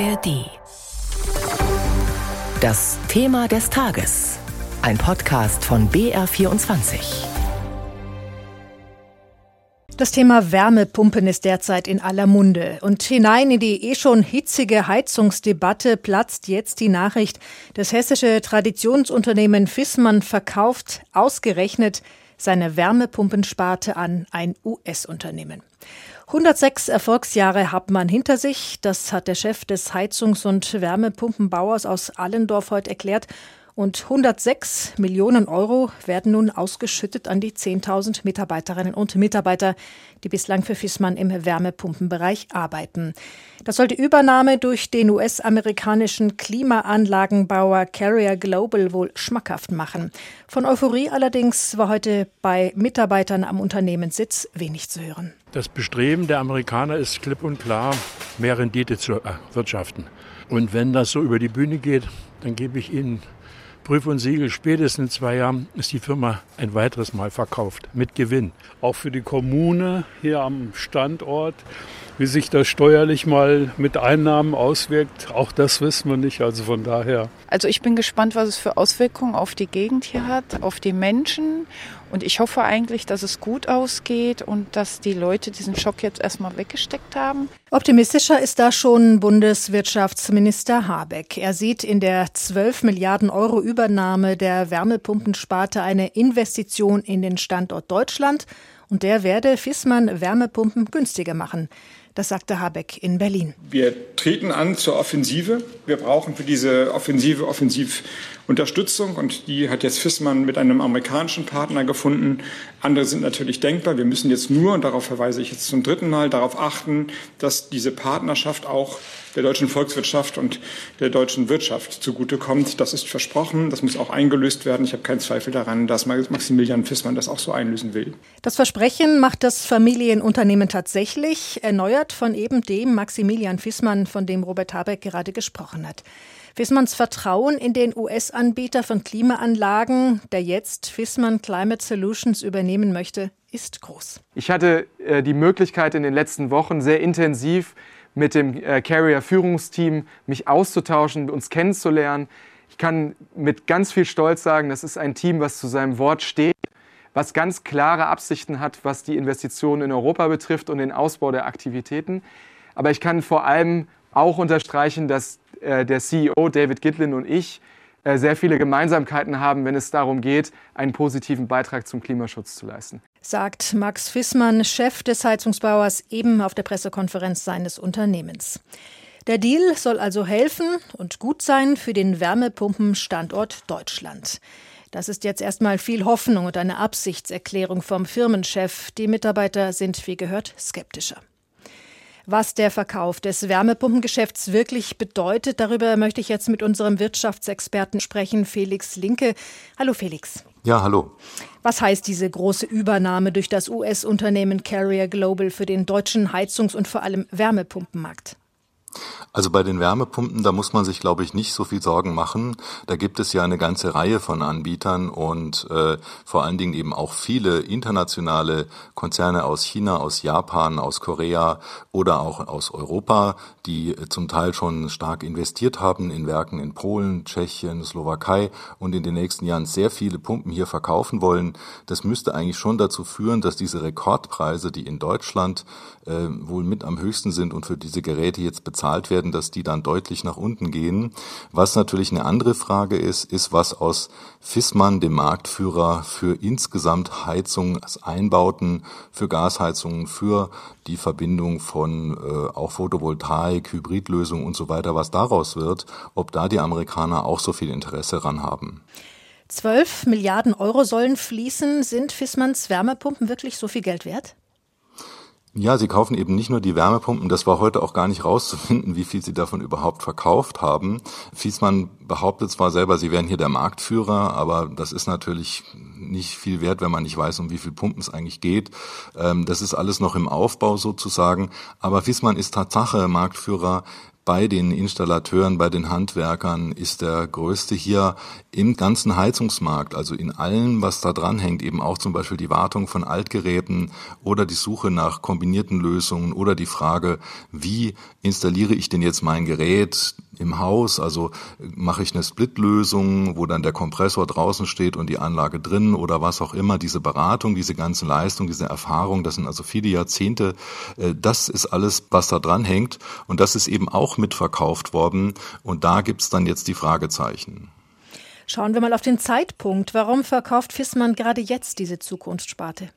ARD. Das Thema des Tages. Ein Podcast von BR24. Das Thema Wärmepumpen ist derzeit in aller Munde. Und hinein in die eh schon hitzige Heizungsdebatte platzt jetzt die Nachricht, das hessische Traditionsunternehmen Fissmann verkauft ausgerechnet seine Wärmepumpensparte an ein US-Unternehmen. 106 Erfolgsjahre hat man hinter sich. Das hat der Chef des Heizungs- und Wärmepumpenbauers aus Allendorf heute erklärt. Und 106 Millionen Euro werden nun ausgeschüttet an die 10.000 Mitarbeiterinnen und Mitarbeiter, die bislang für Fissmann im Wärmepumpenbereich arbeiten. Das soll die Übernahme durch den US-amerikanischen Klimaanlagenbauer Carrier Global wohl schmackhaft machen. Von Euphorie allerdings war heute bei Mitarbeitern am Unternehmenssitz wenig zu hören. Das Bestreben der Amerikaner ist klipp und klar, mehr Rendite zu erwirtschaften. Und wenn das so über die Bühne geht, dann gebe ich Ihnen Prüf und Siegel, spätestens in zwei Jahren ist die Firma ein weiteres Mal verkauft, mit Gewinn. Auch für die Kommune hier am Standort, wie sich das steuerlich mal mit Einnahmen auswirkt, auch das wissen wir nicht. Also von daher. Also ich bin gespannt, was es für Auswirkungen auf die Gegend hier hat, auf die Menschen. Und ich hoffe eigentlich, dass es gut ausgeht und dass die Leute diesen Schock jetzt erstmal weggesteckt haben. Optimistischer ist da schon Bundeswirtschaftsminister Habeck. Er sieht in der 12 Milliarden Euro Übernahme der Wärmepumpensparte eine Investition in den Standort Deutschland und der werde Fissmann Wärmepumpen günstiger machen. Das sagte Habeck in Berlin. Wir treten an zur Offensive. Wir brauchen für diese Offensive Offensivunterstützung und die hat jetzt Fissmann mit einem amerikanischen Partner gefunden. Andere sind natürlich denkbar. Wir müssen jetzt nur, und darauf verweise ich jetzt zum dritten Mal, darauf achten, dass diese Partnerschaft auch der deutschen Volkswirtschaft und der deutschen Wirtschaft zugutekommt. Das ist versprochen, das muss auch eingelöst werden. Ich habe keinen Zweifel daran, dass Maximilian Fissmann das auch so einlösen will. Das Versprechen macht das Familienunternehmen tatsächlich, erneuert von eben dem Maximilian Fissmann, von dem Robert Habeck gerade gesprochen hat. Fissmanns Vertrauen in den US-Anbieter von Klimaanlagen, der jetzt Fissmann Climate Solutions übernehmen möchte, ist groß. Ich hatte äh, die Möglichkeit in den letzten Wochen sehr intensiv mit dem äh, Carrier-Führungsteam mich auszutauschen, uns kennenzulernen. Ich kann mit ganz viel Stolz sagen, das ist ein Team, was zu seinem Wort steht, was ganz klare Absichten hat, was die Investitionen in Europa betrifft und den Ausbau der Aktivitäten. Aber ich kann vor allem auch unterstreichen, dass äh, der CEO David Gitlin und ich sehr viele Gemeinsamkeiten haben, wenn es darum geht, einen positiven Beitrag zum Klimaschutz zu leisten. Sagt Max Fissmann, Chef des Heizungsbauers, eben auf der Pressekonferenz seines Unternehmens. Der Deal soll also helfen und gut sein für den Wärmepumpenstandort Deutschland. Das ist jetzt erstmal viel Hoffnung und eine Absichtserklärung vom Firmenchef. Die Mitarbeiter sind, wie gehört, skeptischer. Was der Verkauf des Wärmepumpengeschäfts wirklich bedeutet, darüber möchte ich jetzt mit unserem Wirtschaftsexperten sprechen, Felix Linke. Hallo Felix. Ja, hallo. Was heißt diese große Übernahme durch das US-Unternehmen Carrier Global für den deutschen Heizungs- und vor allem Wärmepumpenmarkt? Also bei den Wärmepumpen, da muss man sich, glaube ich, nicht so viel Sorgen machen. Da gibt es ja eine ganze Reihe von Anbietern und äh, vor allen Dingen eben auch viele internationale Konzerne aus China, aus Japan, aus Korea oder auch aus Europa, die zum Teil schon stark investiert haben in Werken in Polen, Tschechien, Slowakei und in den nächsten Jahren sehr viele Pumpen hier verkaufen wollen. Das müsste eigentlich schon dazu führen, dass diese Rekordpreise, die in Deutschland äh, wohl mit am höchsten sind und für diese Geräte jetzt bezahlt werden, werden, dass die dann deutlich nach unten gehen. Was natürlich eine andere Frage ist, ist, was aus Fissmann, dem Marktführer für insgesamt Heizungseinbauten, für Gasheizungen, für die Verbindung von äh, auch Photovoltaik, Hybridlösungen und so weiter, was daraus wird, ob da die Amerikaner auch so viel Interesse ran haben. 12 Milliarden Euro sollen fließen. Sind Fissmanns Wärmepumpen wirklich so viel Geld wert? Ja, sie kaufen eben nicht nur die Wärmepumpen, das war heute auch gar nicht rauszufinden, wie viel sie davon überhaupt verkauft haben. Fiesmann behauptet zwar selber, sie wären hier der Marktführer, aber das ist natürlich nicht viel wert, wenn man nicht weiß, um wie viel Pumpen es eigentlich geht. Ähm, das ist alles noch im Aufbau sozusagen. Aber Fiesmann ist Tatsache Marktführer bei den Installateuren, bei den Handwerkern ist der größte hier im ganzen Heizungsmarkt, also in allem, was da dran hängt, eben auch zum Beispiel die Wartung von Altgeräten oder die Suche nach kombinierten Lösungen oder die Frage, wie installiere ich denn jetzt mein Gerät im Haus, also mache ich eine Splitlösung, wo dann der Kompressor draußen steht und die Anlage drin oder was auch immer, diese Beratung, diese ganze Leistung, diese Erfahrung, das sind also viele Jahrzehnte, äh, das ist alles, was da dran hängt und das ist eben auch mitverkauft worden und da gibt's dann jetzt die Fragezeichen. Schauen wir mal auf den Zeitpunkt. Warum verkauft Fissmann gerade jetzt diese Zukunftssparte?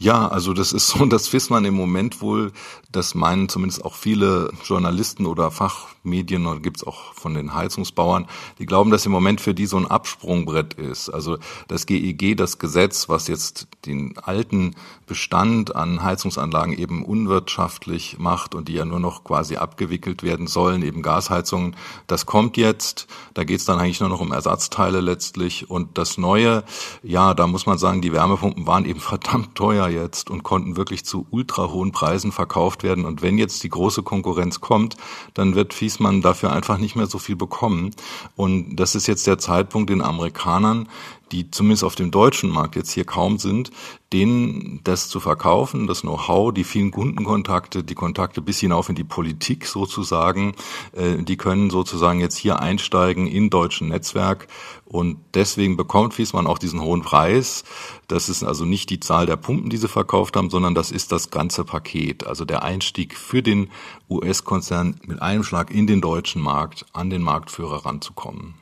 Ja, also das ist so, dass Fissmann im Moment wohl, das meinen zumindest auch viele Journalisten oder Fachmedien oder gibt's auch von den Heizungsbauern, die glauben, dass im Moment für die so ein Absprungbrett ist. Also das GEG, das Gesetz, was jetzt den alten Bestand an Heizungsanlagen eben unwirtschaftlich macht und die ja nur noch quasi abgewickelt werden sollen, eben Gasheizungen, das kommt jetzt. Da geht's dann eigentlich nur noch um Ersatzteile letztlich. Und das Neue, ja, da muss man sagen, die Wärmepumpen waren eben verdammt teuer jetzt und konnten wirklich zu ultra hohen Preisen verkauft werden. Und wenn jetzt die große Konkurrenz kommt, dann wird Fiesmann dafür einfach nicht mehr so viel bekommen. Und das ist jetzt der Zeitpunkt den Amerikanern, die zumindest auf dem deutschen Markt jetzt hier kaum sind, denen das zu verkaufen, das Know-how, die vielen Kundenkontakte, die Kontakte bis hinauf in die Politik sozusagen, äh, die können sozusagen jetzt hier einsteigen in deutschen Netzwerk und deswegen bekommt Fiesmann auch diesen hohen Preis. Das ist also nicht die Zahl der Pumpen, die sie verkauft haben, sondern das ist das ganze Paket, also der Einstieg für den US-Konzern mit einem Schlag in den deutschen Markt, an den Marktführer ranzukommen.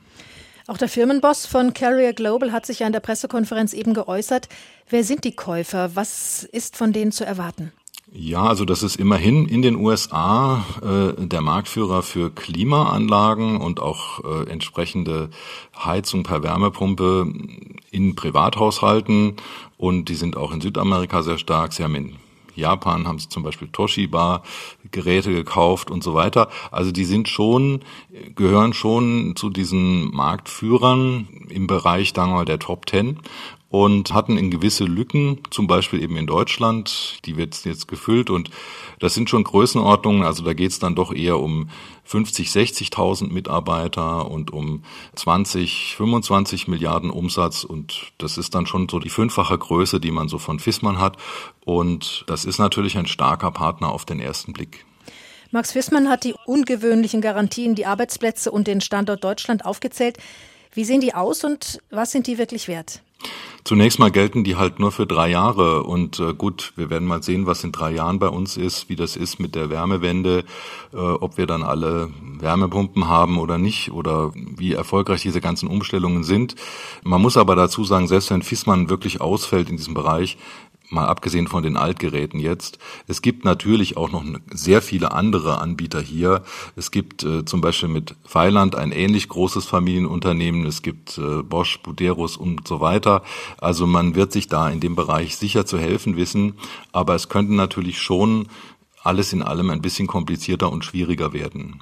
Auch der Firmenboss von Carrier Global hat sich ja in der Pressekonferenz eben geäußert. Wer sind die Käufer? Was ist von denen zu erwarten? Ja, also das ist immerhin in den USA äh, der Marktführer für Klimaanlagen und auch äh, entsprechende Heizung per Wärmepumpe in Privathaushalten. Und die sind auch in Südamerika sehr stark. Sie haben in Japan haben sie zum Beispiel Toshiba Geräte gekauft und so weiter. Also die sind schon, gehören schon zu diesen Marktführern im Bereich, sagen wir mal, der Top Ten und hatten in gewisse Lücken, zum Beispiel eben in Deutschland, die wird jetzt gefüllt und das sind schon Größenordnungen, also da geht es dann doch eher um 50, 60.000 Mitarbeiter und um 20, 25 Milliarden Umsatz und das ist dann schon so die fünffache Größe, die man so von Fissmann hat und das ist natürlich ein starker Partner auf den ersten Blick. Max Fissmann hat die ungewöhnlichen Garantien, die Arbeitsplätze und den Standort Deutschland aufgezählt. Wie sehen die aus und was sind die wirklich wert? Zunächst mal gelten die halt nur für drei Jahre und äh, gut, wir werden mal sehen, was in drei Jahren bei uns ist, wie das ist mit der Wärmewende, äh, ob wir dann alle Wärmepumpen haben oder nicht oder wie erfolgreich diese ganzen Umstellungen sind. Man muss aber dazu sagen, selbst wenn Fissmann wirklich ausfällt in diesem Bereich, mal abgesehen von den Altgeräten jetzt. Es gibt natürlich auch noch sehr viele andere Anbieter hier. Es gibt äh, zum Beispiel mit Feiland ein ähnlich großes Familienunternehmen. Es gibt äh, Bosch, Buderus und so weiter. Also man wird sich da in dem Bereich sicher zu helfen wissen. Aber es könnte natürlich schon alles in allem ein bisschen komplizierter und schwieriger werden.